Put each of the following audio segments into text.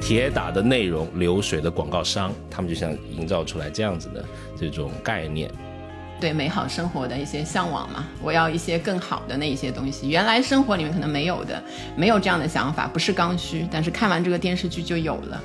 铁打的内容，流水的广告商，他们就想营造出来这样子的这种概念。对美好生活的一些向往嘛，我要一些更好的那一些东西，原来生活里面可能没有的，没有这样的想法，不是刚需，但是看完这个电视剧就有了。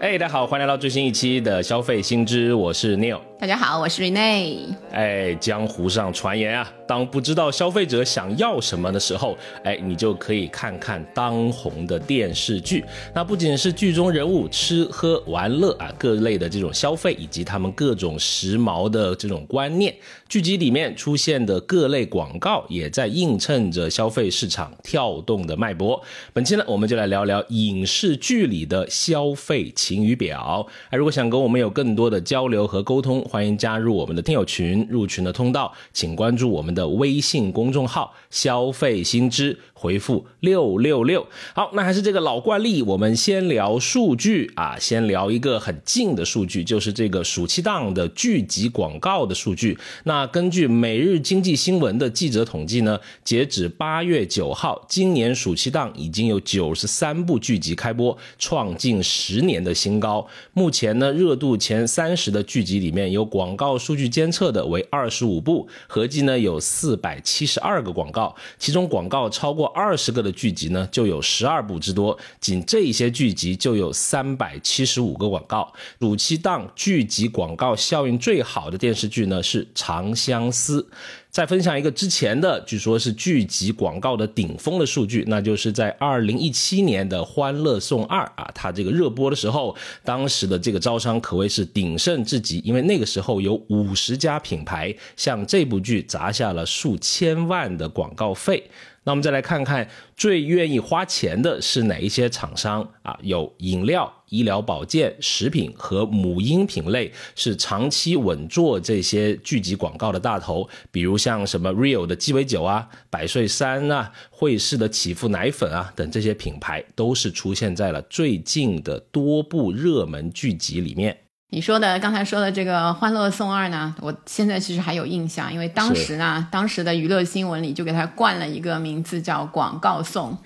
哎，大家好，欢迎来到最新一期的消费新知，我是 Neil。大家好，我是 Rene。哎，江湖上传言啊，当不知道消费者想要什么的时候，哎，你就可以看看当红的电视剧。那不仅是剧中人物吃喝玩乐啊，各类的这种消费，以及他们各种时髦的这种观念，剧集里面出现的各类广告，也在映衬着消费市场跳动的脉搏。本期呢，我们就来聊聊影视剧里的消费晴雨表。哎，如果想跟我们有更多的交流和沟通，欢迎加入我们的听友群，入群的通道请关注我们的微信公众号“消费新知”，回复六六六。好，那还是这个老惯例，我们先聊数据啊，先聊一个很近的数据，就是这个暑期档的剧集广告的数据。那根据每日经济新闻的记者统计呢，截止八月九号，今年暑期档已经有九十三部剧集开播，创近十年的新高。目前呢，热度前三十的剧集里面有。广告数据监测的为二十五部，合计呢有四百七十二个广告，其中广告超过二十个的剧集呢就有十二部之多，仅这些剧集就有三百七十五个广告。暑期档剧集广告效应最好的电视剧呢是《长相思》。再分享一个之前的，据说是剧集广告的顶峰的数据，那就是在二零一七年的《欢乐颂二》啊，它这个热播的时候，当时的这个招商可谓是鼎盛至极，因为那个时候有五十家品牌向这部剧砸下了数千万的广告费。那我们再来看看最愿意花钱的是哪一些厂商啊？有饮料、医疗保健、食品和母婴品类是长期稳坐这些聚集广告的大头，比如像什么 Real 的鸡尾酒啊、百岁山啊、惠氏的启赋奶粉啊等这些品牌，都是出现在了最近的多部热门剧集里面。你说的刚才说的这个《欢乐颂二》呢，我现在其实还有印象，因为当时呢，当时的娱乐新闻里就给它冠了一个名字叫“广告颂”，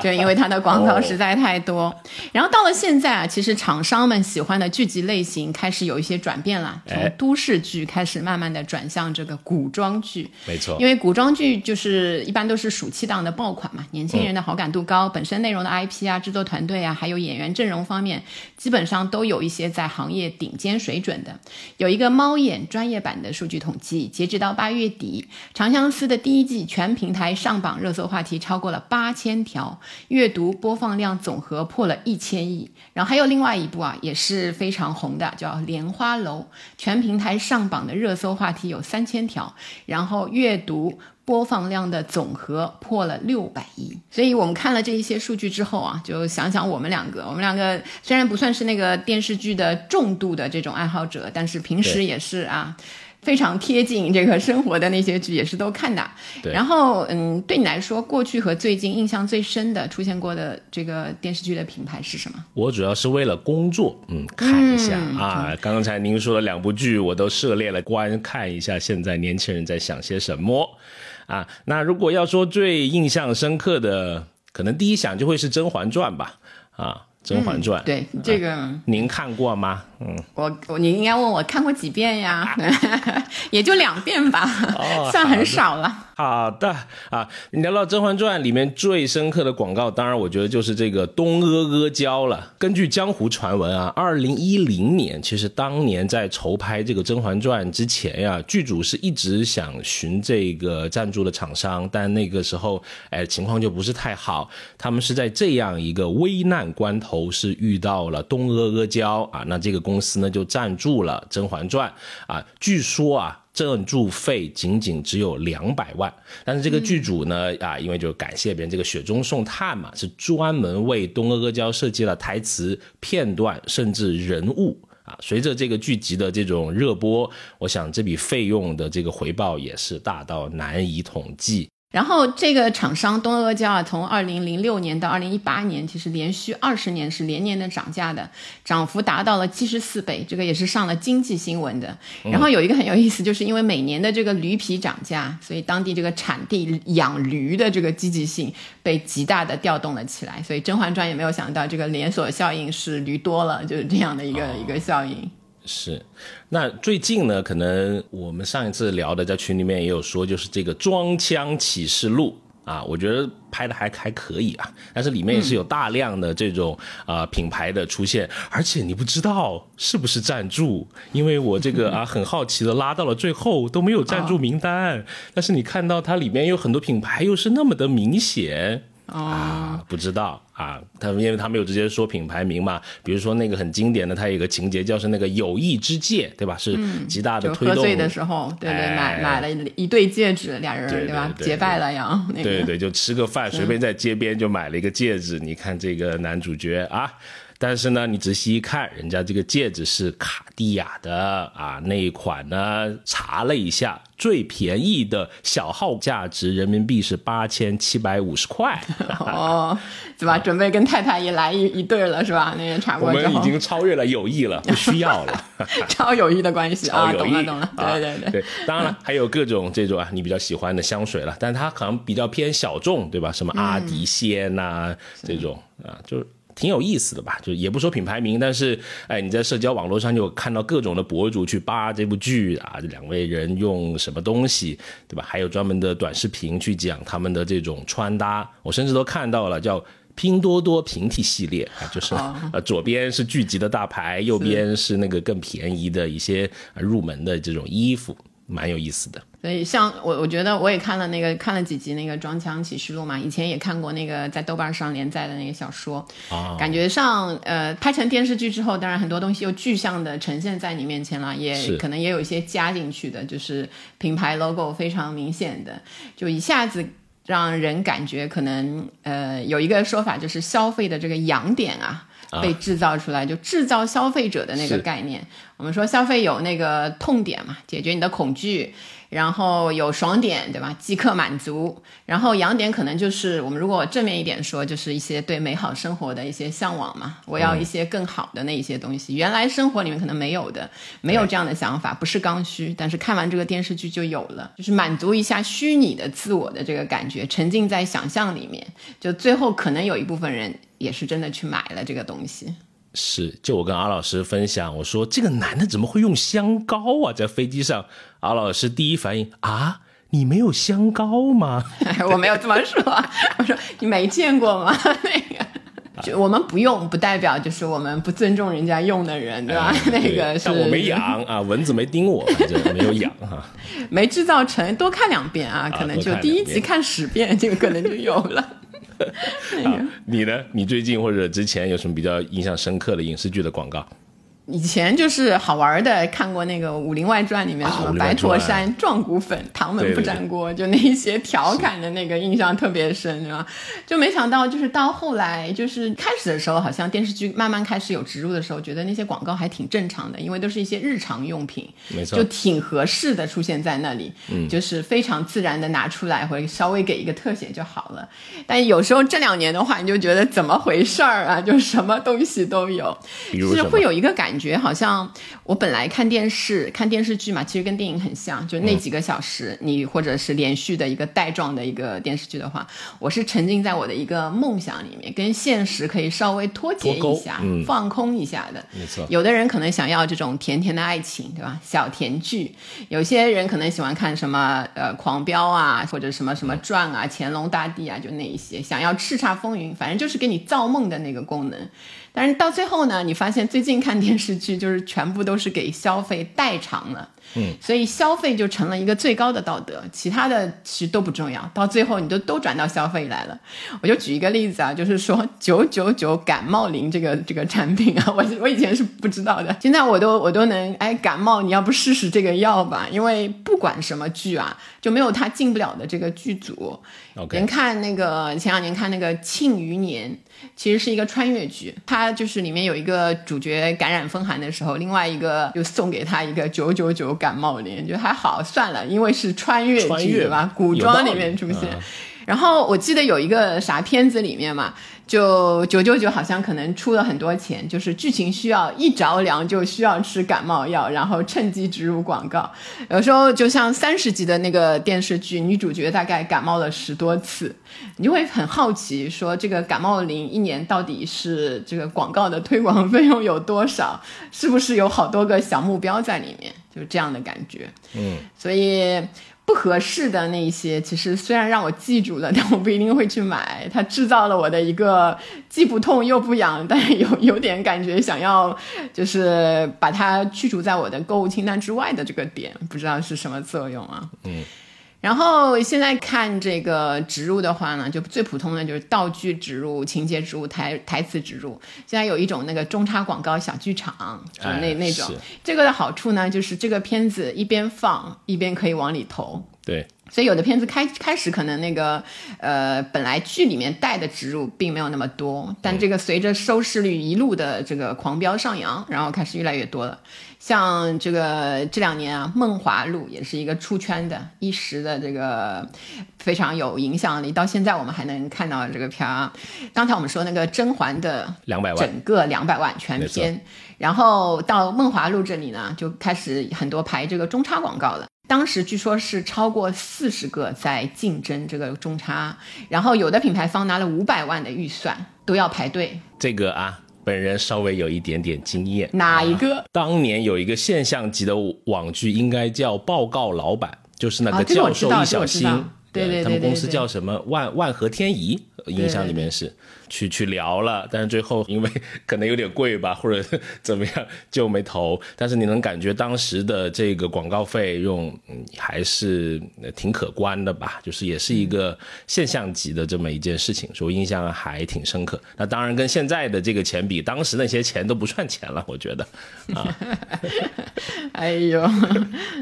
就因为它的广告实在太多。然后到了现在啊，其实厂商们喜欢的剧集类型开始有一些转变了，从都市剧开始慢慢的转向这个古装剧。没错，因为古装剧就是一般都是暑期档的爆款嘛，年轻人的好感度高，本身内容的 IP 啊、制作团队啊，还有演员阵容方面，基本上都有一些在行业顶。顶尖水准的，有一个猫眼专业版的数据统计，截止到八月底，《长相思》的第一季全平台上榜热搜话题超过了八千条，阅读播放量总和破了一千亿。然后还有另外一部啊，也是非常红的，叫《莲花楼》，全平台上榜的热搜话题有三千条，然后阅读。播放量的总和破了六百亿，所以我们看了这一些数据之后啊，就想想我们两个，我们两个虽然不算是那个电视剧的重度的这种爱好者，但是平时也是啊，非常贴近这个生活的那些剧也是都看的。然后嗯，对你来说，过去和最近印象最深的出现过的这个电视剧的品牌是什么？我主要是为了工作，嗯，看一下啊。刚才您说的两部剧，我都涉猎了，观看一下现在年轻人在想些什么。啊，那如果要说最印象深刻的，可能第一想就会是《甄嬛传》吧，啊。《甄嬛传》对这个您看过吗？嗯，我我你应该问我看过几遍呀？也就两遍吧，算很少了。好的啊，你聊到《甄嬛传》里面最深刻的广告，当然我觉得就是这个东阿阿胶了。根据江湖传闻啊，二零一零年，其实当年在筹拍这个《甄嬛传》之前呀，剧组是一直想寻这个赞助的厂商，但那个时候哎情况就不是太好。他们是在这样一个危难关头。头是遇到了东阿阿胶啊，那这个公公司呢就赞助了《甄嬛传》啊，据说啊赞助费仅仅只有两百万，但是这个剧组呢啊，因为就感谢别人这个雪中送炭嘛，是专门为东阿阿胶设计了台词片段，甚至人物啊。随着这个剧集的这种热播，我想这笔费用的这个回报也是大到难以统计。然后这个厂商东阿阿胶啊，从二零零六年到二零一八年，其实连续二十年是连年的涨价的，涨幅达到了七十四倍，这个也是上了经济新闻的。然后有一个很有意思，就是因为每年的这个驴皮涨价，所以当地这个产地养驴的这个积极性被极大的调动了起来。所以《甄嬛传》也没有想到这个连锁效应是驴多了，就是这样的一个一个效应。是，那最近呢，可能我们上一次聊的在群里面也有说，就是这个《装腔启示录》啊，我觉得拍的还还可以啊，但是里面也是有大量的这种啊品牌的出现，而且你不知道是不是赞助，因为我这个啊 很好奇的拉到了最后都没有赞助名单，但是你看到它里面有很多品牌又是那么的明显。啊，不知道啊，他因为他没有直接说品牌名嘛，比如说那个很经典的，他有个情节叫是那个友谊之戒，对吧？是极大的推动。喝醉的时候，对对，买买了一对戒指，俩人对吧？结拜了呀，那个。对对，就吃个饭，随便在街边就买了一个戒指。你看这个男主角啊。但是呢，你仔细一看，人家这个戒指是卡地亚的啊，那一款呢，查了一下，最便宜的小号价值人民币是八千七百五十块。哦，对吧？准备跟太太也来一一对了，是吧？那个查过我们已经超越了友谊了，不需要了。超友谊的关系 啊，懂了懂了。对对对对，当然了，还有各种这种啊，你比较喜欢的香水了，但是它可能比较偏小众，对吧？什么阿迪仙呐，这种啊，就是。挺有意思的吧，就也不说品牌名，但是哎，你在社交网络上就看到各种的博主去扒这部剧啊，这两位人用什么东西，对吧？还有专门的短视频去讲他们的这种穿搭，我甚至都看到了叫拼多多平替系列啊，就是呃左边是聚集的大牌，右边是那个更便宜的一些入门的这种衣服。蛮有意思的，所以像我，我觉得我也看了那个看了几集那个《装腔启示录》嘛，以前也看过那个在豆瓣上连载的那个小说，啊，感觉上呃拍成电视剧之后，当然很多东西又具象的呈现在你面前了，也可能也有一些加进去的，就是品牌 logo 非常明显的，就一下子让人感觉可能呃有一个说法就是消费的这个痒点啊。被制造出来，就制造消费者的那个概念。我们说消费有那个痛点嘛，解决你的恐惧。然后有爽点，对吧？即刻满足。然后痒点可能就是我们如果正面一点说，就是一些对美好生活的一些向往嘛。我要一些更好的那一些东西，原来生活里面可能没有的，没有这样的想法，不是刚需。但是看完这个电视剧就有了，就是满足一下虚拟的自我的这个感觉，沉浸在想象里面。就最后可能有一部分人也是真的去买了这个东西。是，就我跟阿老师分享，我说这个男的怎么会用香膏啊？在飞机上，阿老师第一反应啊，你没有香膏吗？我没有这么说，我说你没见过吗？那个，就我们不用，不代表就是我们不尊重人家用的人，对吧？那个是我没痒啊，蚊子没叮我，反正没有痒哈。没制造成，多看两遍啊，可能就第一集看十遍，就可能就有了。啊，你呢？你最近或者之前有什么比较印象深刻的影视剧的广告？以前就是好玩的，看过那个《武林外传》里面什么白驼山、壮骨粉、唐门不粘锅，就那一些调侃的那个印象特别深，是吧？就没想到，就是到后来，就是开始的时候，好像电视剧慢慢开始有植入的时候，觉得那些广告还挺正常的，因为都是一些日常用品，没错，就挺合适的出现在那里，嗯，就是非常自然的拿出来，或者稍微给一个特写就好了。但有时候这两年的话，你就觉得怎么回事儿啊？就什么东西都有，就是会有一个感。感觉好像我本来看电视看电视剧嘛，其实跟电影很像，就那几个小时，你或者是连续的一个带状的一个电视剧的话，我是沉浸在我的一个梦想里面，跟现实可以稍微脱节一下，放空一下的。没错，有的人可能想要这种甜甜的爱情，对吧？小甜剧，有些人可能喜欢看什么呃狂飙啊，或者什么什么传啊，乾隆大帝啊，就那一些，想要叱咤风云，反正就是给你造梦的那个功能。但是到最后呢，你发现最近看电视剧就是全部都是给消费代偿了。嗯，所以消费就成了一个最高的道德，其他的其实都不重要。到最后，你都都转到消费来了。我就举一个例子啊，就是说九九九感冒灵这个这个产品啊，我我以前是不知道的，现在我都我都能哎感冒，你要不试试这个药吧？因为不管什么剧啊，就没有他进不了的这个剧组。OK，看那个前两年看那个《庆余年》，其实是一个穿越剧，它就是里面有一个主角感染风寒的时候，另外一个就送给他一个九九九感冒莲，就还好算了，因为是穿越穿越剧嘛，古装里面出现。然后我记得有一个啥片子里面嘛，就九九九好像可能出了很多钱，就是剧情需要一着凉就需要吃感冒药，然后趁机植入广告。有时候就像三十集的那个电视剧，女主角大概感冒了十多次，你就会很好奇，说这个感冒灵一年到底是这个广告的推广费用有多少？是不是有好多个小目标在里面？就是这样的感觉。嗯，所以。不合适的那些，其实虽然让我记住了，但我不一定会去买。它制造了我的一个既不痛又不痒，但有有点感觉想要，就是把它去除在我的购物清单之外的这个点，不知道是什么作用啊？嗯。然后现在看这个植入的话呢，就最普通的就是道具植入、情节植入、台台词植入。现在有一种那个中插广告小剧场，就那那种。这个的好处呢，就是这个片子一边放一边可以往里投。对。所以有的片子开开始可能那个呃本来剧里面带的植入并没有那么多，但这个随着收视率一路的这个狂飙上扬，然后开始越来越多了。像这个这两年啊，《梦华录》也是一个出圈的一时的这个非常有影响力，到现在我们还能看到这个片啊。刚才我们说那个甄嬛的两百万，整个两百万全片，然后到《梦华录》这里呢，就开始很多排这个中插广告了。当时据说是超过四十个在竞争这个中差，然后有的品牌方拿了五百万的预算都要排队。这个啊，本人稍微有一点点经验。哪一个？当年有一个现象级的网剧，应该叫《报告老板》，就是那个教授易小星，对对对，他们公司叫什么？万万和天宜，印象里面是。去去聊了，但是最后因为 可能有点贵吧，或者 怎么样就没投。但是你能感觉当时的这个广告费用嗯还是挺可观的吧？就是也是一个现象级的这么一件事情，所以印象还挺深刻。那当然跟现在的这个钱比，当时那些钱都不算钱了，我觉得啊。哎呦，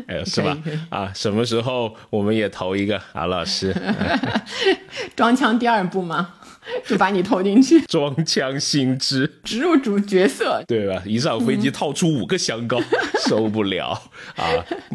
哎呦，是吧？啊，什么时候我们也投一个啊，老师？装腔第二部吗？就把你投进去，装腔心知，植入主角色，对吧？一上飞机套出五个香膏，受不了啊！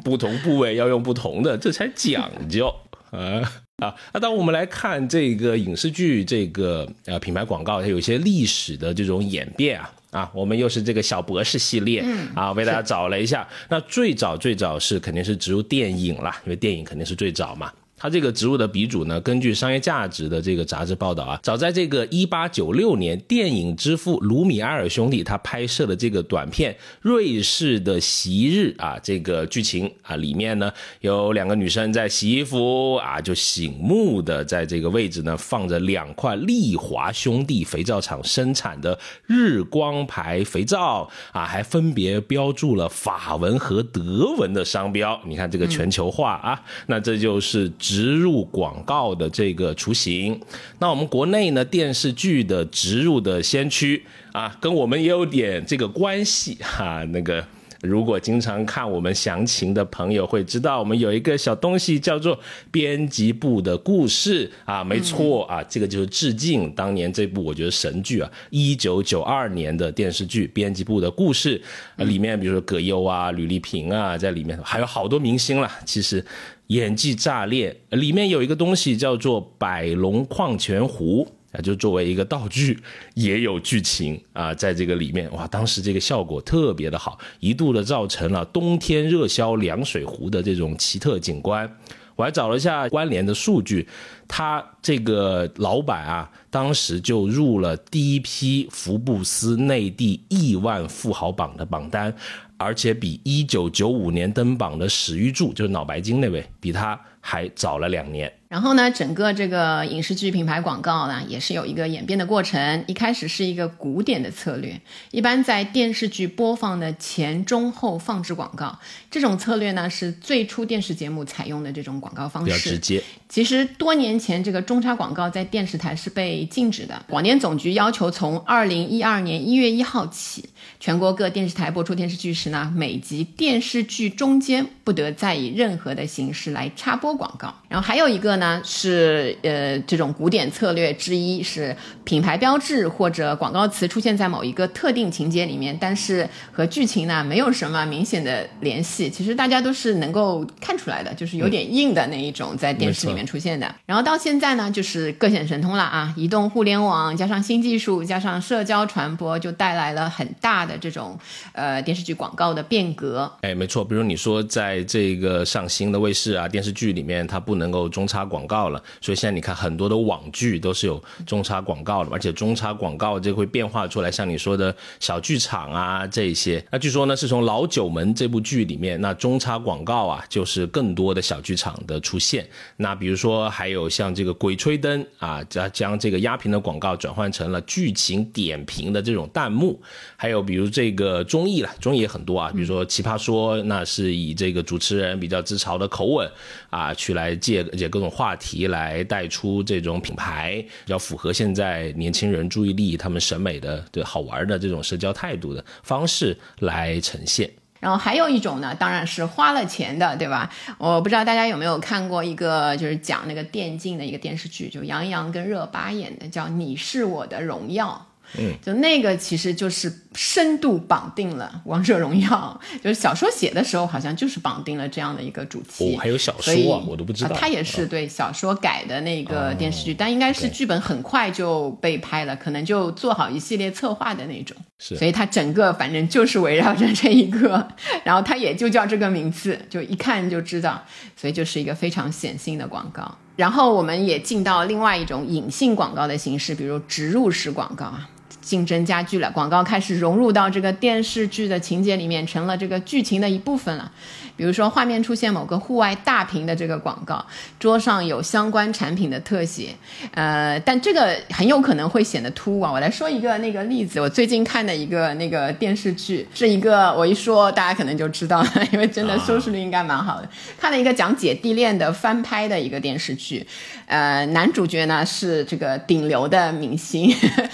不同部位要用不同的，这才讲究啊啊！那当我们来看这个影视剧，这个呃品牌广告，它有些历史的这种演变啊啊！我们又是这个小博士系列嗯啊，为大家找了一下，那最早最早是肯定是植入电影啦，因为电影肯定是最早嘛。它这个植物的鼻祖呢，根据商业价值的这个杂志报道啊，早在这个一八九六年，电影之父卢米埃尔兄弟他拍摄的这个短片《瑞士的昔日》啊，这个剧情啊里面呢有两个女生在洗衣服啊，就醒目的在这个位置呢放着两块利华兄弟肥皂厂生产的日光牌肥皂啊，还分别标注了法文和德文的商标。你看这个全球化啊，那这就是植入广告的这个雏形，那我们国内呢电视剧的植入的先驱啊，跟我们也有点这个关系 哈。那个如果经常看我们详情的朋友会知道，我们有一个小东西叫做编辑部的故事啊，没错啊，这个就是致敬当年这部我觉得神剧啊，一九九二年的电视剧《编辑部的故事》啊，里面比如说葛优啊、吕丽萍啊在里面，还有好多明星啦，其实。演技炸裂，里面有一个东西叫做百龙矿泉壶啊，就作为一个道具，也有剧情啊，在这个里面哇，当时这个效果特别的好，一度的造成了冬天热销凉水壶的这种奇特景观。我还找了一下关联的数据，他这个老板啊，当时就入了第一批福布斯内地亿万富豪榜的榜单。而且比一九九五年登榜的史玉柱，就是脑白金那位，比他还早了两年。然后呢，整个这个影视剧品牌广告呢，也是有一个演变的过程。一开始是一个古典的策略，一般在电视剧播放的前、中、后放置广告。这种策略呢，是最初电视节目采用的这种广告方式，比较直接。其实多年前，这个中插广告在电视台是被禁止的。广电总局要求从二零一二年一月一号起，全国各电视台播出电视剧时呢，每集电视剧中间不得再以任何的形式来插播广告。然后还有一个呢。呢是呃这种古典策略之一，是品牌标志或者广告词出现在某一个特定情节里面，但是和剧情呢没有什么明显的联系。其实大家都是能够看出来的，就是有点硬的那一种在电视里面出现的。然后到现在呢，就是各显神通了啊，移动互联网加上新技术加上社交传播，就带来了很大的这种呃电视剧广告的变革。哎，没错，比如你说在这个上新的卫视啊电视剧里面，它不能够中插广告了，所以现在你看很多的网剧都是有中插广告的，而且中插广告这会变化出来，像你说的小剧场啊这些。那据说呢，是从《老九门》这部剧里面，那中插广告啊，就是更多的小剧场的出现。那比如说还有像这个《鬼吹灯》啊，将将这个压屏的广告转换成了剧情点评的这种弹幕。还有比如这个综艺了，综艺也很多啊，比如说《奇葩说》，那是以这个主持人比较自嘲的口吻啊，去来借借各种话题来带出这种品牌，比较符合现在年轻人注意力、他们审美的对好玩的这种社交态度的方式来呈现。然后还有一种呢，当然是花了钱的，对吧？我不知道大家有没有看过一个就是讲那个电竞的一个电视剧，就杨洋跟热巴演的，叫《你是我的荣耀》。嗯，就那个其实就是深度绑定了《王者荣耀》，就是小说写的时候好像就是绑定了这样的一个主题。哦，还有小说啊，我都不知道。它也是对小说改的那个电视剧，但应该是剧本很快就被拍了，可能就做好一系列策划的那种。是，所以它整个反正就是围绕着这一个，然后它也就叫这个名字，就一看就知道，所以就是一个非常显性的广告。然后我们也进到另外一种隐性广告的形式，比如植入式广告啊。竞争加剧了，广告开始融入到这个电视剧的情节里面，成了这个剧情的一部分了。比如说，画面出现某个户外大屏的这个广告，桌上有相关产品的特写，呃，但这个很有可能会显得突兀啊。我来说一个那个例子，我最近看的一个那个电视剧，是一个我一说大家可能就知道了，因为真的收视率应该蛮好的。看了一个讲姐弟恋的翻拍的一个电视剧，呃，男主角呢是这个顶流的明星，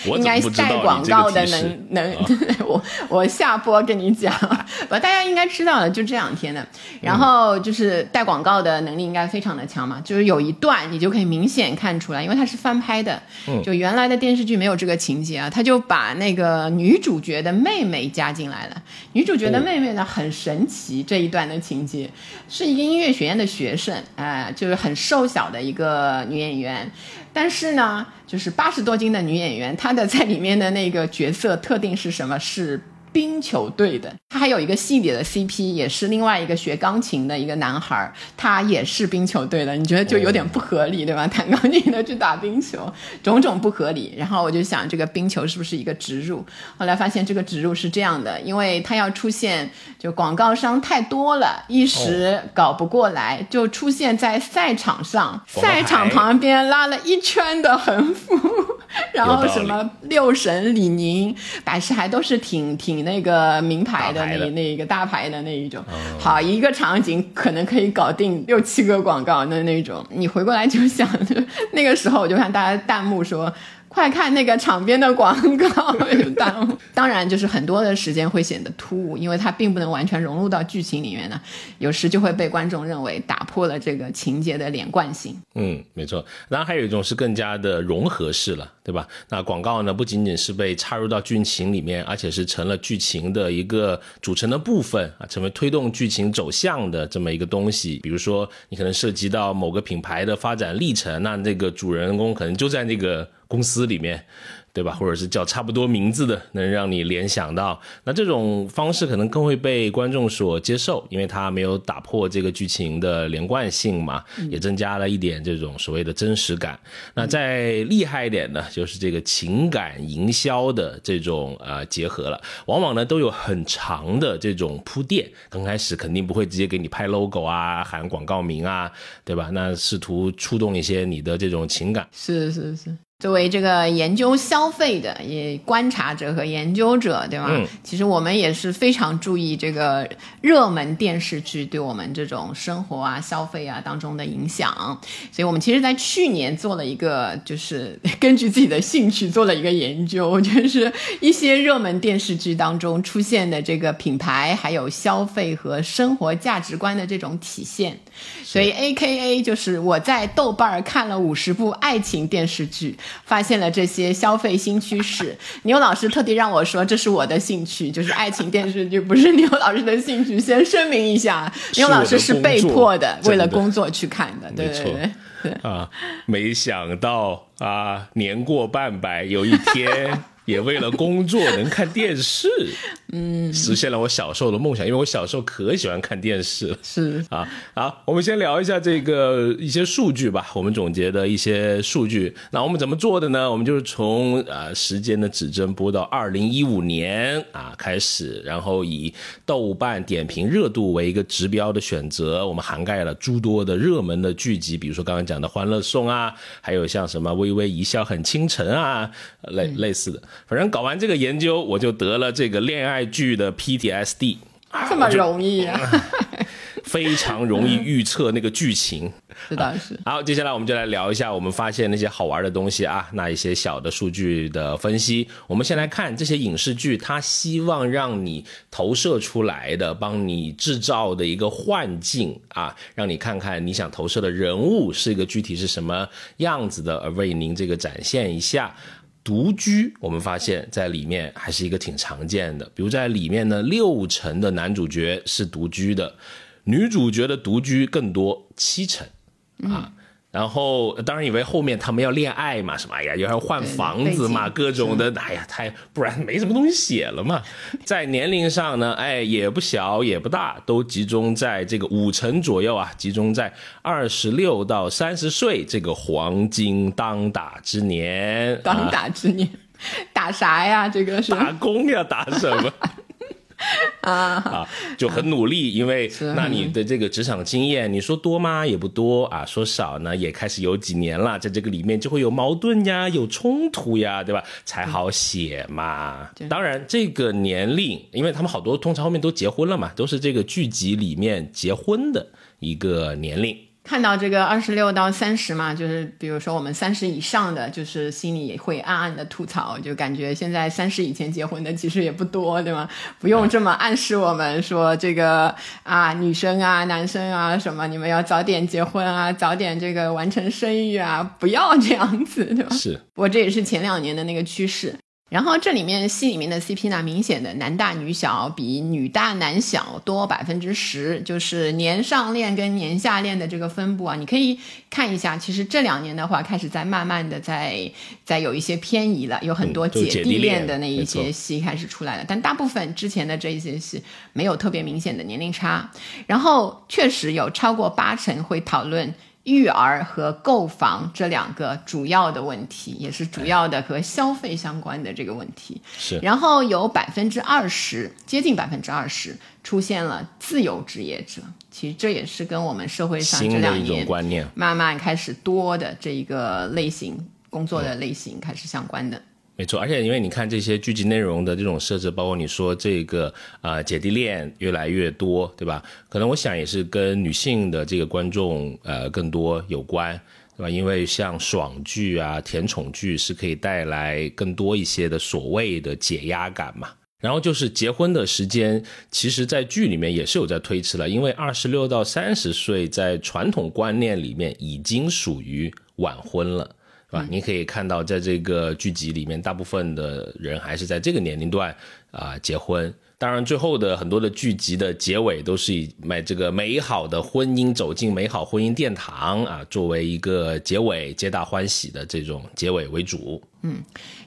应该带广告的能能，我我下播跟你讲，不，大家应该知道的，就这两天的。然后就是带广告的能力应该非常的强嘛，就是有一段你就可以明显看出来，因为它是翻拍的，就原来的电视剧没有这个情节啊，他就把那个女主角的妹妹加进来了。女主角的妹妹呢很神奇，这一段的情节是一个音乐学院的学生，哎，就是很瘦小的一个女演员，但是呢，就是八十多斤的女演员，她的在里面的那个角色特定是什么？是。冰球队的，他还有一个系列的 CP，也是另外一个学钢琴的一个男孩，他也是冰球队的。你觉得就有点不合理，对吧？弹钢琴的去打冰球，种种不合理。然后我就想，这个冰球是不是一个植入？后来发现这个植入是这样的，因为他要出现，就广告商太多了，一时搞不过来，就出现在赛场上，赛场旁边拉了一圈的横幅，然后什么六神、李宁、百事还都是挺挺。那个名牌的那那一个大牌的那一种，好一个场景可能可以搞定六七个广告的那种。你回过来就想，那个时候我就看大家弹幕说。快看那个场边的广告，当当然就是很多的时间会显得突兀，因为它并不能完全融入到剧情里面呢，有时就会被观众认为打破了这个情节的连贯性。嗯，没错。然后还有一种是更加的融合式了，对吧？那广告呢，不仅仅是被插入到剧情里面，而且是成了剧情的一个组成的部分啊，成为推动剧情走向的这么一个东西。比如说，你可能涉及到某个品牌的发展历程，那那个主人公可能就在那个。公司里面。对吧？或者是叫差不多名字的，能让你联想到，那这种方式可能更会被观众所接受，因为它没有打破这个剧情的连贯性嘛，也增加了一点这种所谓的真实感。那再厉害一点呢，就是这个情感营销的这种呃结合了，往往呢都有很长的这种铺垫。刚开始肯定不会直接给你拍 logo 啊，喊广告名啊，对吧？那试图触动一些你的这种情感。是是是。作为这个研究消费的也观察者和研究者，对吧？嗯其实我们也是非常注意这个热门电视剧对我们这种生活啊、消费啊当中的影响。所以我们其实，在去年做了一个，就是 根据自己的兴趣做了一个研究，就是一些热门电视剧当中出现的这个品牌，还有消费和生活价值观的这种体现。所以 A K A 就是我在豆瓣儿看了五十部爱情电视剧，发现了这些消费新趋势。牛老师特地让我说这是我的兴趣，就是爱情电视剧不是牛老师的兴趣，先声明一下，牛老师是被迫的，的为了工作去看的。对 啊，没想到啊，年过半百，有一天也为了工作能看电视，嗯，实现了我小时候的梦想，因为我小时候可喜欢看电视了。是啊，好，我们先聊一下这个一些数据吧。我们总结的一些数据，那我们怎么做的呢？我们就是从呃时间的指针拨到二零一五年啊开始，然后以豆瓣点评热度为一个指标的选择，我们涵盖了诸多的热门的剧集，比如说刚刚讲的《欢乐颂》啊，还有像什么《微微一笑很倾城》啊，类类似的。反正搞完这个研究，我就得了这个恋爱剧的 PTSD。这么容易啊？非常容易预测那个剧情。是的是。好，接下来我们就来聊一下我们发现那些好玩的东西啊，那一些小的数据的分析。我们先来看这些影视剧，它希望让你投射出来的，帮你制造的一个幻境啊，让你看看你想投射的人物是一个具体是什么样子的，而为您这个展现一下。独居，我们发现在里面还是一个挺常见的，比如在里面呢，六成的男主角是独居的，女主角的独居更多，七成啊。然后当然以为后面他们要恋爱嘛，什么哎呀，又要换房子嘛，各种的，哎呀，太不然没什么东西写了嘛。在年龄上呢，哎，也不小也不大，都集中在这个五成左右啊，集中在二十六到三十岁这个黄金当打之年。当打之年，打啥呀？这个是打工呀，打什么？啊，啊，就很努力，因为那你的这个职场经验，你说多吗？也不多啊，说少呢，也开始有几年了，在这个里面就会有矛盾呀，有冲突呀，对吧？才好写嘛。当然，这个年龄，因为他们好多通常后面都结婚了嘛，都是这个剧集里面结婚的一个年龄。看到这个二十六到三十嘛，就是比如说我们三十以上的，就是心里会暗暗的吐槽，就感觉现在三十以前结婚的其实也不多，对吗？不用这么暗示我们说这个啊，女生啊、男生啊什么，你们要早点结婚啊，早点这个完成生育啊，不要这样子，对吧？是，不过这也是前两年的那个趋势。然后这里面戏里面的 CP 呢，明显的男大女小比女大男小多百分之十，就是年上恋跟年下恋的这个分布啊，你可以看一下。其实这两年的话，开始在慢慢的在在有一些偏移了，有很多姐弟恋恋的那一些戏开始出来了，但大部分之前的这一些戏没有特别明显的年龄差。然后确实有超过八成会讨论。育儿和购房这两个主要的问题，也是主要的和消费相关的这个问题。是然后有百分之二十，接近百分之二十出现了自由职业者。其实这也是跟我们社会上这两年观念。慢慢开始多的这一个类型工作的类型开始相关的。没错，而且因为你看这些剧集内容的这种设置，包括你说这个呃姐弟恋越来越多，对吧？可能我想也是跟女性的这个观众呃更多有关，对吧？因为像爽剧啊、甜宠剧是可以带来更多一些的所谓的解压感嘛。然后就是结婚的时间，其实，在剧里面也是有在推迟了，因为二十六到三十岁，在传统观念里面已经属于晚婚了。是吧？你可以看到，在这个剧集里面，大部分的人还是在这个年龄段啊、结婚。当然，最后的很多的剧集的结尾都是以买这个美好的婚姻走进美好婚姻殿堂啊，作为一个结尾，皆大欢喜的这种结尾为主。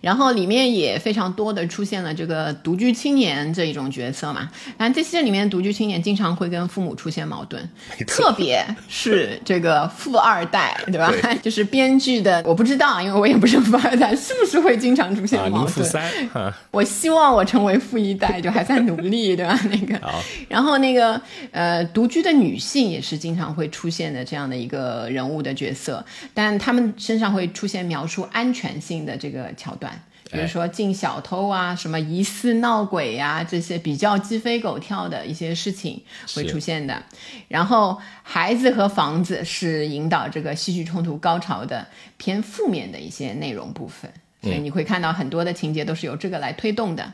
然后里面也非常多的出现了这个独居青年这一种角色嘛，然后这些里面独居青年经常会跟父母出现矛盾，特别是这个富二代，对吧？就是编剧的，我不知道，因为我也不是富二代，是不是会经常出现啊，矛盾？您负三啊，我希望我成为富一代，就还在努力，对吧？那个，然后那个呃，独居的女性也是经常会出现的这样的一个人物的角色，但他们身上会出现描述安全性的这个桥段。比如说进小偷啊，什么疑似闹鬼呀、这些比较鸡飞狗跳的一些事情会出现的。然后孩子和房子是引导这个戏剧冲突高潮的偏负面的一些内容部分。所以你会看到很多的情节都是由这个来推动的。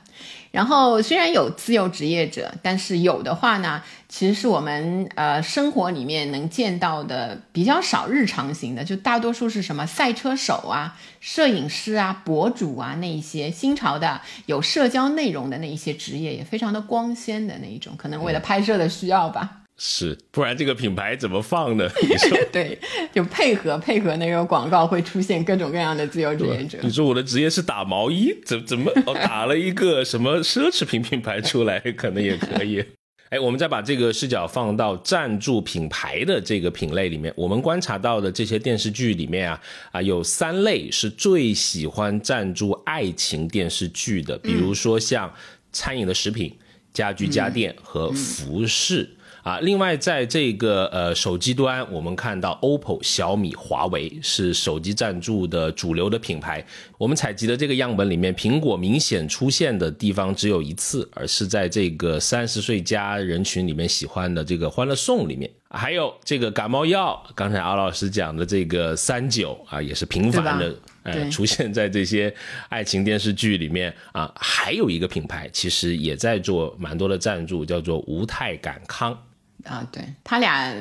然后虽然有自由职业者，但是有的话呢，其实是我们呃生活里面能见到的比较少日常型的，就大多数是什么赛车手啊、摄影师啊、博主啊那一些新潮的有社交内容的那一些职业，也非常的光鲜的那一种，可能为了拍摄的需要吧。是，不然这个品牌怎么放呢？你说，对，就配合配合那个广告，会出现各种各样的自由职业者。你说我的职业是打毛衣，怎怎么哦 打了一个什么奢侈品品牌出来，可能也可以。哎，我们再把这个视角放到赞助品牌的这个品类里面，我们观察到的这些电视剧里面啊啊，有三类是最喜欢赞助爱情电视剧的，比如说像餐饮的食品、家居家电和服饰。啊，另外在这个呃手机端，我们看到 OPPO、小米、华为是手机赞助的主流的品牌。我们采集的这个样本里面，苹果明显出现的地方只有一次，而是在这个三十岁加人群里面喜欢的这个《欢乐颂》里面。还有这个感冒药，刚才敖老师讲的这个三九啊，也是频繁的呃出现在这些爱情电视剧里面啊。还有一个品牌其实也在做蛮多的赞助，叫做无泰感康。啊，对他俩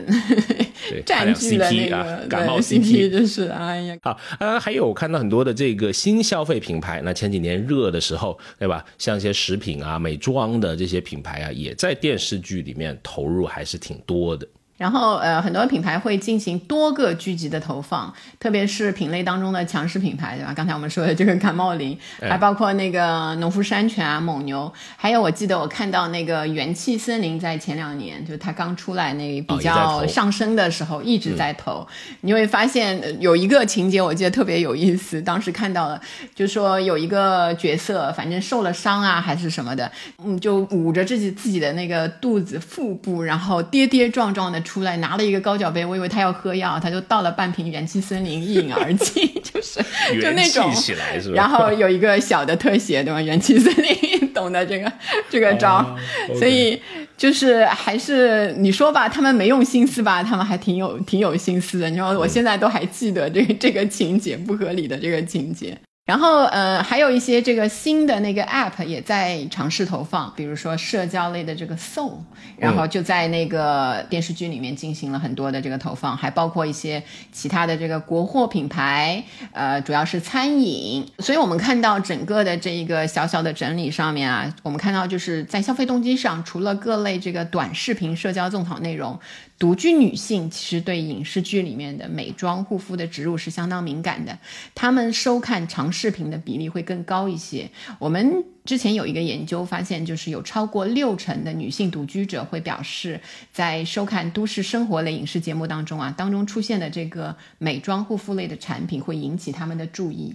对 占据了那 CP 啊个感冒对 CP 就是哎呀，好，呃，还有我看到很多的这个新消费品牌，那前几年热的时候，对吧？像一些食品啊、美妆的这些品牌啊，也在电视剧里面投入还是挺多的。然后呃，很多品牌会进行多个聚集的投放，特别是品类当中的强势品牌，对吧？刚才我们说的这个感冒灵，还包括那个农夫山泉啊、蒙牛，还有我记得我看到那个元气森林在前两年，就它刚出来那比较上升的时候，一直在投。你会发现呃有一个情节，我记得特别有意思，当时看到了，就是说有一个角色，反正受了伤啊还是什么的，嗯，就捂着自己自己的那个肚子腹部，然后跌跌撞撞的出来，拿了一个高脚杯，我以为他要喝药，他就倒了半瓶元气森林一饮而尽，就是 就那种。起来是吧？然后有一个小的特写，对吧？元气森林 懂得这个这个招，所以就是还是你说吧，他们没用心思吧，他们还挺有挺有心思的。你说我现在都还记得这个这个情节不合理的这个情节。然后，呃，还有一些这个新的那个 app 也在尝试投放，比如说社交类的这个 Soul，然后就在那个电视剧里面进行了很多的这个投放，还包括一些其他的这个国货品牌，呃，主要是餐饮。所以我们看到整个的这一个小小的整理上面啊，我们看到就是在消费动机上，除了各类这个短视频社交种草内容，独居女性其实对影视剧里面的美妆护肤的植入是相当敏感的，她们收看长视频的比例会更高一些。我们之前有一个研究发现，就是有超过六成的女性独居者会表示，在收看都市生活类影视节目当中啊，当中出现的这个美妆护肤类的产品会引起他们的注意。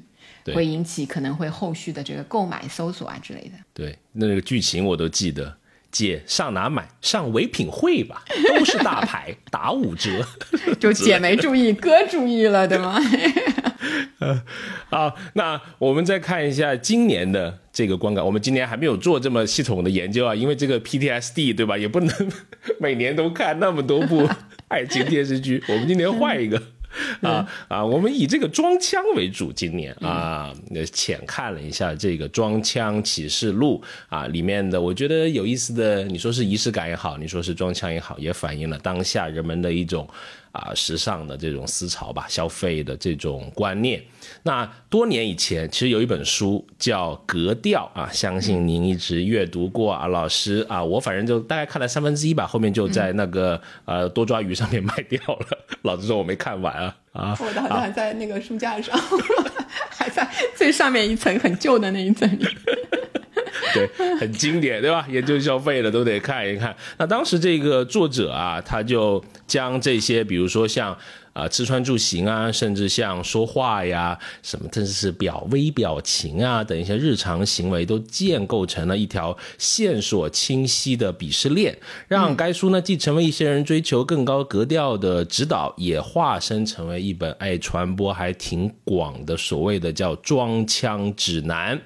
会引起可能会后续的这个购买、搜索啊之类的。对，那个剧情我都记得。姐上哪买？上唯品会吧，都是大牌，打五折。就姐没注意，哥注意了，对吗？好，那我们再看一下今年的这个观感。我们今年还没有做这么系统的研究啊，因为这个 PTSD 对吧，也不能 每年都看那么多部爱情电视剧。我们今年换一个。啊啊！我们以这个装腔为主，今年啊，浅看了一下这个《装腔启示录》啊，里面的我觉得有意思的，你说是仪式感也好，你说是装腔也好，也反映了当下人们的一种啊时尚的这种思潮吧，消费的这种观念。那多年以前，其实有一本书叫《格调》啊，相信您一直阅读过啊，老师啊，我反正就大概看了三分之一吧，后面就在那个呃多抓鱼上面 卖掉了。老实说，我没看完啊。啊，我的好像还在那个书架上，还在最上面一层很旧的那一层里。对，很经典，对吧？研究消费的都得看一看。那当时这个作者啊，他就将这些，比如说像啊吃穿住行啊，甚至像说话呀，什么，甚至是表微表情啊等一些日常行为，都建构成了一条线索清晰的鄙视链，让该书呢既成为一些人追求更高格调的指导，也化身成为一本爱传播还挺广的所谓的叫装腔指南。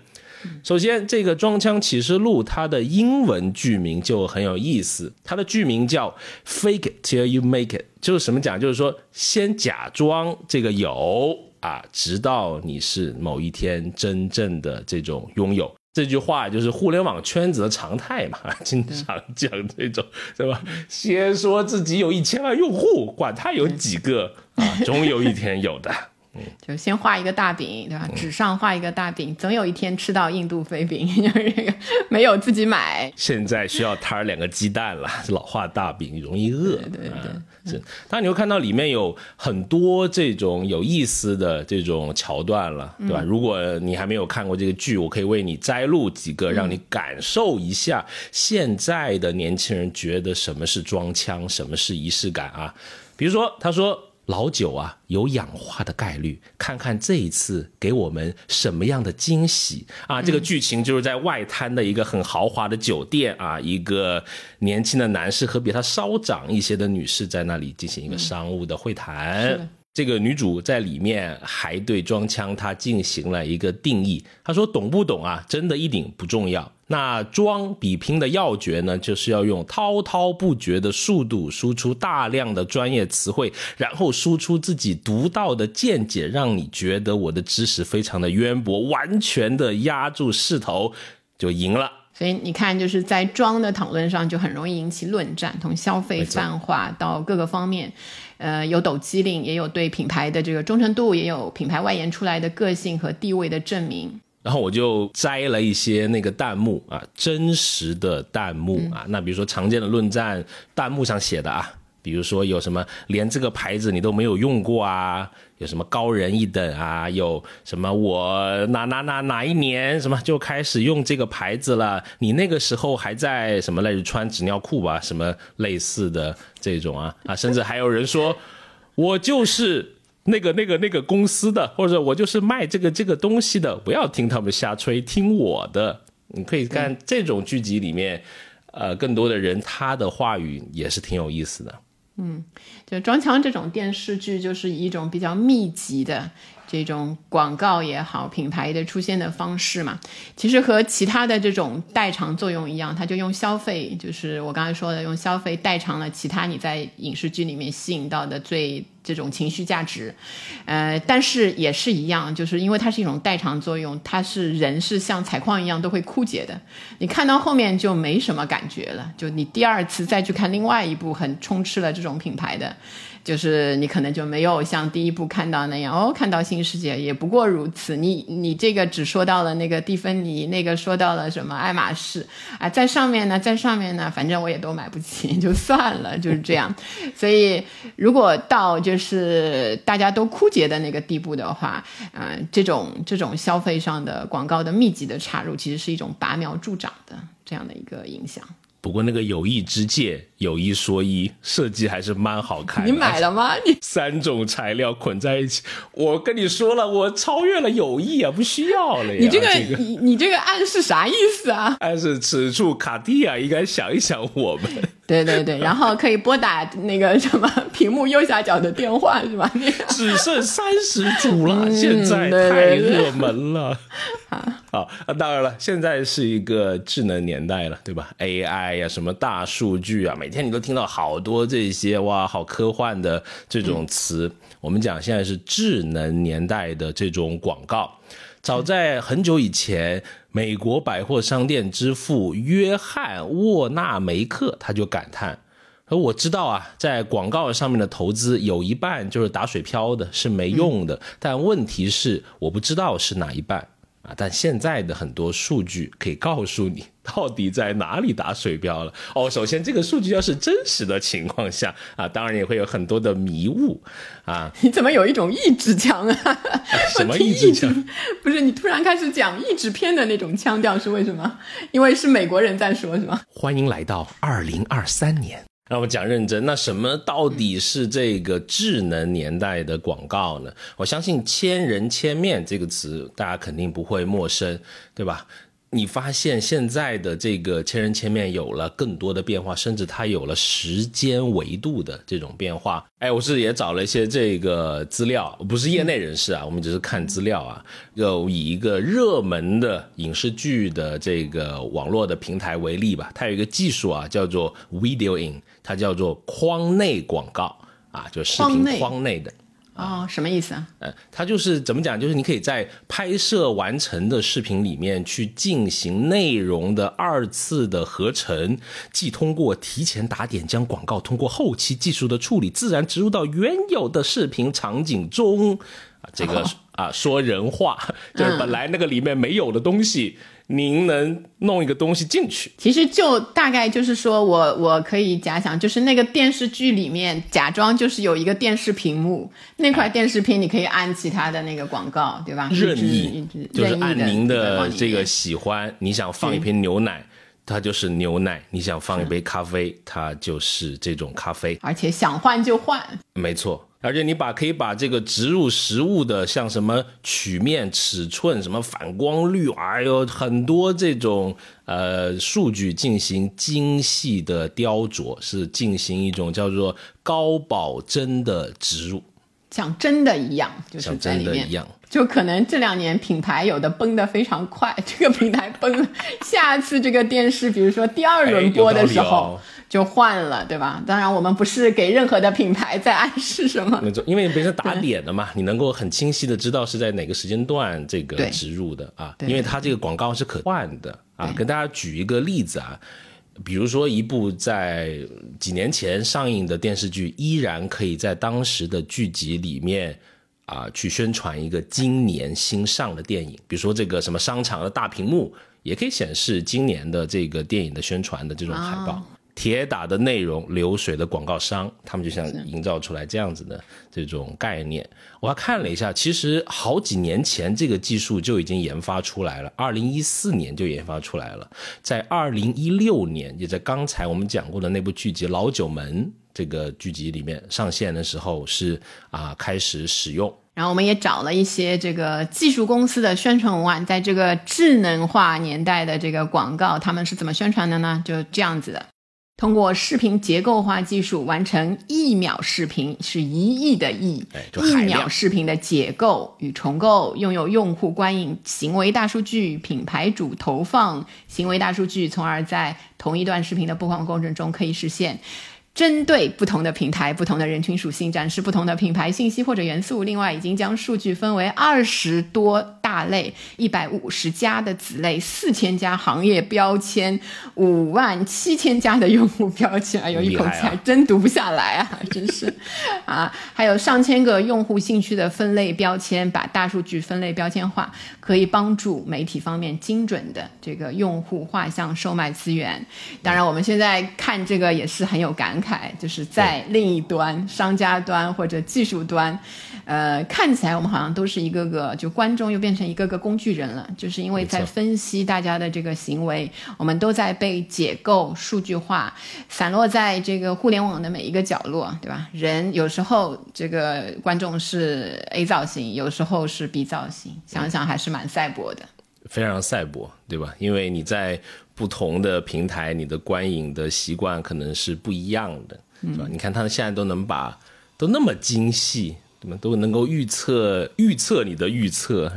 首先，这个《装腔启示录》它的英文剧名就很有意思，它的剧名叫 “Fake it till you make it”，就是什么讲？就是说，先假装这个有啊，直到你是某一天真正的这种拥有。这句话就是互联网圈子的常态嘛，经常讲这种，对吧？先说自己有一千万用户，管他有几个啊，总有一天有的。就先画一个大饼，对吧？纸上画一个大饼，总有一天吃到印度飞饼，就是这个没有自己买。现在需要摊两个鸡蛋了，老画大饼容易饿。对对对，是。当然你会看到里面有很多这种有意思的这种桥段了，对吧？如果你还没有看过这个剧，我可以为你摘录几个，让你感受一下现在的年轻人觉得什么是装腔，什么是仪式感啊。比如说，他说。老酒啊，有氧化的概率。看看这一次给我们什么样的惊喜啊！这个剧情就是在外滩的一个很豪华的酒店啊，一个年轻的男士和比他稍长一些的女士在那里进行一个商务的会谈。这个女主在里面还对装腔她进行了一个定义，她说懂不懂啊？真的一点不重要。那装比拼的要诀呢，就是要用滔滔不绝的速度输出大量的专业词汇，然后输出自己独到的见解，让你觉得我的知识非常的渊博，完全的压住势头就赢了。所以你看，就是在装的讨论上就很容易引起论战，从消费泛化到各个方面，呃，有抖机灵，也有对品牌的这个忠诚度，也有品牌外延出来的个性和地位的证明。然后我就摘了一些那个弹幕啊，真实的弹幕啊，那比如说常见的论战弹幕上写的啊。比如说有什么连这个牌子你都没有用过啊？有什么高人一等啊？有什么我哪哪哪哪一年什么就开始用这个牌子了？你那个时候还在什么类似穿纸尿裤吧？什么类似的这种啊啊？甚至还有人说，我就是那个那个那个公司的，或者我就是卖这个这个东西的，不要听他们瞎吹，听我的。你可以看这种剧集里面，呃，更多的人他的话语也是挺有意思的。嗯，就装腔这种电视剧，就是一种比较密集的这种广告也好，品牌的出现的方式嘛。其实和其他的这种代偿作用一样，它就用消费，就是我刚才说的，用消费代偿了其他你在影视剧里面吸引到的最。这种情绪价值，呃，但是也是一样，就是因为它是一种代偿作用，它是人是像采矿一样都会枯竭的。你看到后面就没什么感觉了，就你第二次再去看另外一部很充斥了这种品牌的。就是你可能就没有像第一部看到那样哦，看到新世界也不过如此。你你这个只说到了那个蒂芬尼，那个说到了什么爱马仕啊，在上面呢，在上面呢，反正我也都买不起，就算了，就是这样。所以如果到就是大家都枯竭的那个地步的话，嗯，这种这种消费上的广告的密集的插入，其实是一种拔苗助长的这样的一个影响。不过那个友谊之戒，有一说一，设计还是蛮好看。你买了吗？你三种材料捆在一起，我跟你说了，我超越了友谊啊，不需要了呀。你这个，你你这个暗示啥意思啊？暗示此处卡地亚应该想一想我们。对对对，然后可以拨打那个什么屏幕右下角的电话是吧？只剩三十组了，现在太热门了。好，那当然了，现在是一个智能年代了，对吧？AI 呀，什么大数据啊，每天你都听到好多这些哇，好科幻的这种词。我们讲现在是智能年代的这种广告。早在很久以前，美国百货商店之父约翰沃纳梅克他就感叹：“而我知道啊，在广告上面的投资有一半就是打水漂的，是没用的。但问题是，我不知道是哪一半。”啊，但现在的很多数据可以告诉你到底在哪里打水漂了。哦，首先这个数据要是真实的情况下啊，当然也会有很多的迷雾啊。你怎么有一种意志腔啊？什么意志腔？不是你突然开始讲意志片的那种腔调是为什么？因为是美国人在说，是吗？欢迎来到二零二三年。让我们讲认真，那什么到底是这个智能年代的广告呢？我相信“千人千面”这个词大家肯定不会陌生，对吧？你发现现在的这个千人千面有了更多的变化，甚至它有了时间维度的这种变化。哎，我是也找了一些这个资料，不是业内人士啊，我们只是看资料啊。就以一个热门的影视剧的这个网络的平台为例吧，它有一个技术啊，叫做 Video In，它叫做框内广告啊，就视频框内的。哦，什么意思啊？呃，它就是怎么讲？就是你可以在拍摄完成的视频里面去进行内容的二次的合成，既通过提前打点将广告通过后期技术的处理，自然植入到原有的视频场景中。啊，这个啊，说人话，就是本来那个里面没有的东西。您能弄一个东西进去？其实就大概就是说，我我可以假想，就是那个电视剧里面假装就是有一个电视屏幕，那块电视屏你可以按其他的那个广告，对吧？任意，就是按您的这个喜欢，你想放一瓶牛奶，它就是牛奶；你想放一杯咖啡，它就是这种咖啡。而且想换就换，没错。而且你把可以把这个植入实物的，像什么曲面、尺寸、什么反光率，哎呦，很多这种呃数据进行精细的雕琢，是进行一种叫做高保真的植入，像真的一样，就是在里面一样。就可能这两年品牌有的崩的非常快，这个平台崩了，下次这个电视，比如说第二轮播的时候。就换了，对吧？当然，我们不是给任何的品牌在暗示什么。那因为别人打点的嘛，你能够很清晰的知道是在哪个时间段这个植入的啊。因为它这个广告是可换的啊。跟大家举一个例子啊，比如说一部在几年前上映的电视剧，依然可以在当时的剧集里面啊去宣传一个今年新上的电影，比如说这个什么商场的大屏幕，也可以显示今年的这个电影的宣传的这种海报。铁打的内容，流水的广告商，他们就想营造出来这样子的这种概念。我还看了一下，其实好几年前这个技术就已经研发出来了，二零一四年就研发出来了，在二零一六年，也在刚才我们讲过的那部剧集《老九门》这个剧集里面上线的时候是啊开始使用。然后我们也找了一些这个技术公司的宣传文案，在这个智能化年代的这个广告，他们是怎么宣传的呢？就这样子的。通过视频结构化技术完成一秒视频，是一亿的亿，一秒视频的解构与重构，拥有用户观影行为大数据、品牌主投放行为大数据，从而在同一段视频的播放过程中可以实现。针对不同的平台、不同的人群属性，展示不同的品牌信息或者元素。另外，已经将数据分为二十多大类、一百五十家的子类、四千家行业标签、五万七千家的用户标签。哎呦，一口气还真读不下来啊！真是啊，还有上千个用户兴趣的分类标签，把大数据分类标签化，可以帮助媒体方面精准的这个用户画像售卖资源。当然，我们现在看这个也是很有感慨。就是在另一端，商家端或者技术端，呃，看起来我们好像都是一个个，就观众又变成一个个工具人了。就是因为在分析大家的这个行为，我们都在被解构、数据化，散落在这个互联网的每一个角落，对吧？人有时候这个观众是 A 造型，有时候是 B 造型，想想还是蛮赛博的。非常赛博，对吧？因为你在不同的平台，你的观影的习惯可能是不一样的，对吧？你看他们现在都能把都那么精细，都能够预测预测你的预测。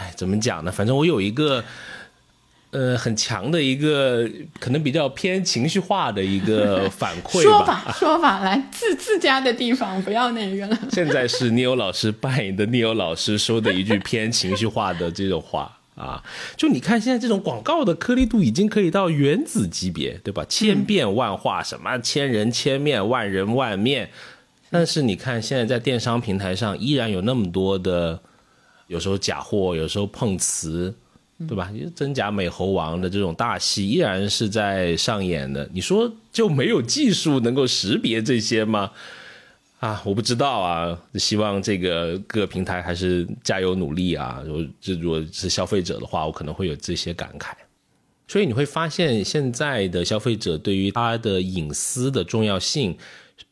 哎，怎么讲呢？反正我有一个呃很强的一个可能比较偏情绪化的一个 反馈说法说法来自自家的地方不要那个了。现在是 Neo 老师扮演的 Neo 老师说的一句偏情绪化的这种话。啊，就你看现在这种广告的颗粒度已经可以到原子级别，对吧？千变万化，什么千人千面，万人万面。但是你看现在在电商平台上依然有那么多的，有时候假货，有时候碰瓷对吧？真假美猴王的这种大戏依然是在上演的。你说就没有技术能够识别这些吗？啊，我不知道啊。希望这个各个平台还是加油努力啊。如果这如果是消费者的话，我可能会有这些感慨。所以你会发现，现在的消费者对于他的隐私的重要性。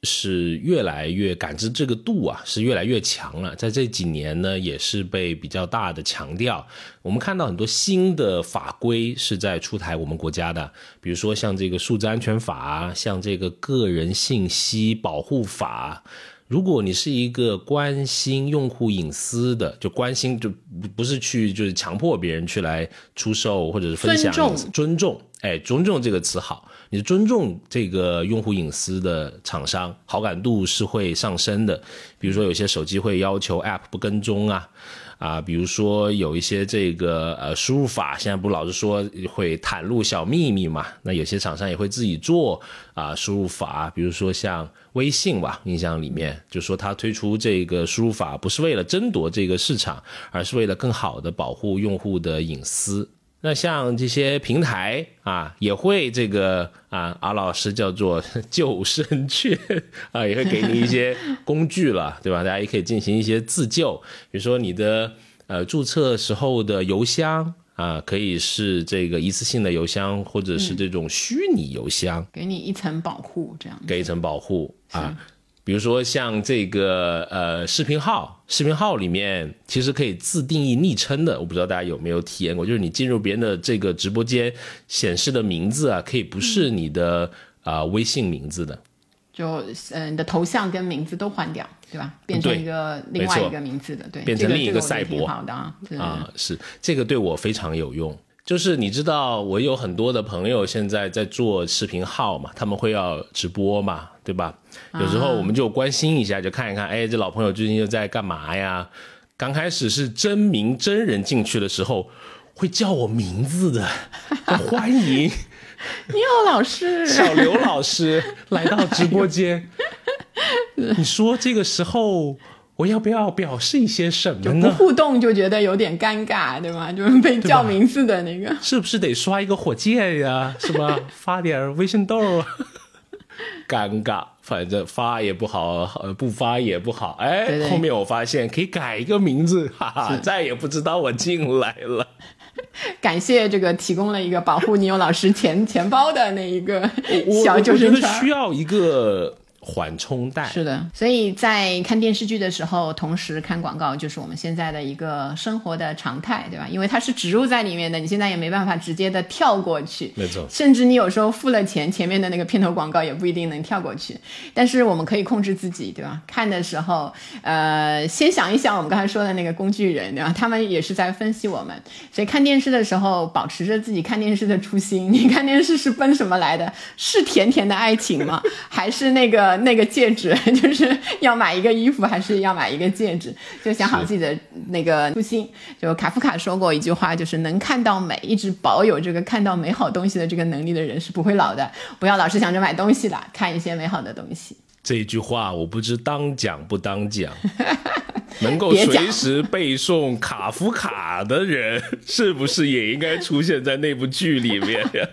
是越来越感知这个度啊，是越来越强了。在这几年呢，也是被比较大的强调。我们看到很多新的法规是在出台我们国家的，比如说像这个数字安全法，像这个个人信息保护法。如果你是一个关心用户隐私的，就关心就不不是去就是强迫别人去来出售或者是分享，尊重，哎，尊重这个词好。你尊重这个用户隐私的厂商，好感度是会上升的。比如说，有些手机会要求 App 不跟踪啊，啊，比如说有一些这个呃输入法，现在不老是说会袒露小秘密嘛？那有些厂商也会自己做啊输入法，比如说像微信吧，印象里面就说他推出这个输入法不是为了争夺这个市场，而是为了更好的保护用户的隐私。那像这些平台啊，也会这个啊，阿老师叫做 救生圈 啊，也会给你一些工具了，对吧？大家也可以进行一些自救，比如说你的呃注册时候的邮箱啊，可以是这个一次性的邮箱，或者是这种虚拟邮箱，给你一层保护，这样给一层保护啊。比如说像这个呃视频号，视频号里面其实可以自定义昵称的，我不知道大家有没有体验过，就是你进入别人的这个直播间显示的名字啊，可以不是你的啊微信名字的，就嗯你的头像跟名字都换掉，对吧？变成一个另外一个名字的，对，变成另一个赛博，好的啊，啊是这个对我非常有用。就是你知道，我有很多的朋友现在在做视频号嘛，他们会要直播嘛，对吧？有时候我们就关心一下，就看一看，哎，这老朋友最近又在干嘛呀？刚开始是真名真人进去的时候，会叫我名字的，欢迎，你好，老师，小刘老师来到直播间。你说这个时候。我要不要表示一些什么呢？不互动就觉得有点尴尬，对吗？就是被叫名字的那个，是不是得刷一个火箭呀？是吧？发点微信豆，尴尬，反正发也不好，不发也不好。哎，后面我发现可以改一个名字，哈哈，再也不知道我进来了。感谢这个提供了一个保护你有老师钱钱包的那一个小救生圈，需要一个。缓冲带是的，所以在看电视剧的时候，同时看广告，就是我们现在的一个生活的常态，对吧？因为它是植入在里面的，你现在也没办法直接的跳过去。没错，甚至你有时候付了钱，前面的那个片头广告也不一定能跳过去。但是我们可以控制自己，对吧？看的时候，呃，先想一想我们刚才说的那个工具人，对吧？他们也是在分析我们。所以看电视的时候，保持着自己看电视的初心。你看电视是奔什么来的？是甜甜的爱情吗？还是那个？那个戒指 就是要买一个衣服，还是要买一个戒指？就想好自己的那个初心。就卡夫卡说过一句话，就是能看到美，一直保有这个看到美好东西的这个能力的人是不会老的。不要老是想着买东西了，看一些美好的东西。这一句话我不知当讲不当讲。能够随时背诵卡夫卡的人，是不是也应该出现在那部剧里面呀？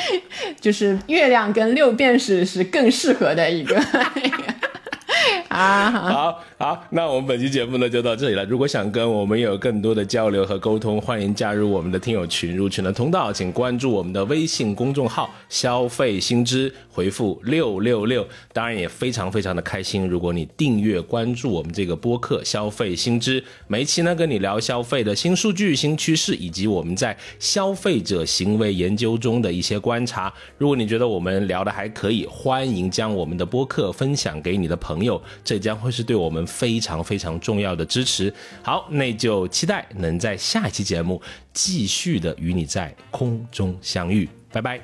就是月亮跟六便士是更适合的一个。啊，好 好，那我们本期节目呢就到这里了。如果想跟我们有更多的交流和沟通，欢迎加入我们的听友群。入群的通道，请关注我们的微信公众号“消费新知”，回复六六六。当然也非常非常的开心，如果你订阅关注我们这个播客“消费新知”，每一期呢跟你聊消费的新数据、新趋势，以及我们在消费者行为研究中的一些观察。如果你觉得我们聊的还可以，欢迎将我们的播客分享给你的朋友。这将会是对我们们非常非常重要的支持。好，那就期待能在下一期节目继续的与你在空中相遇。拜拜，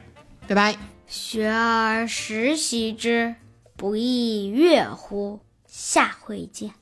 拜拜。学而时习之，不亦说乎？下回见。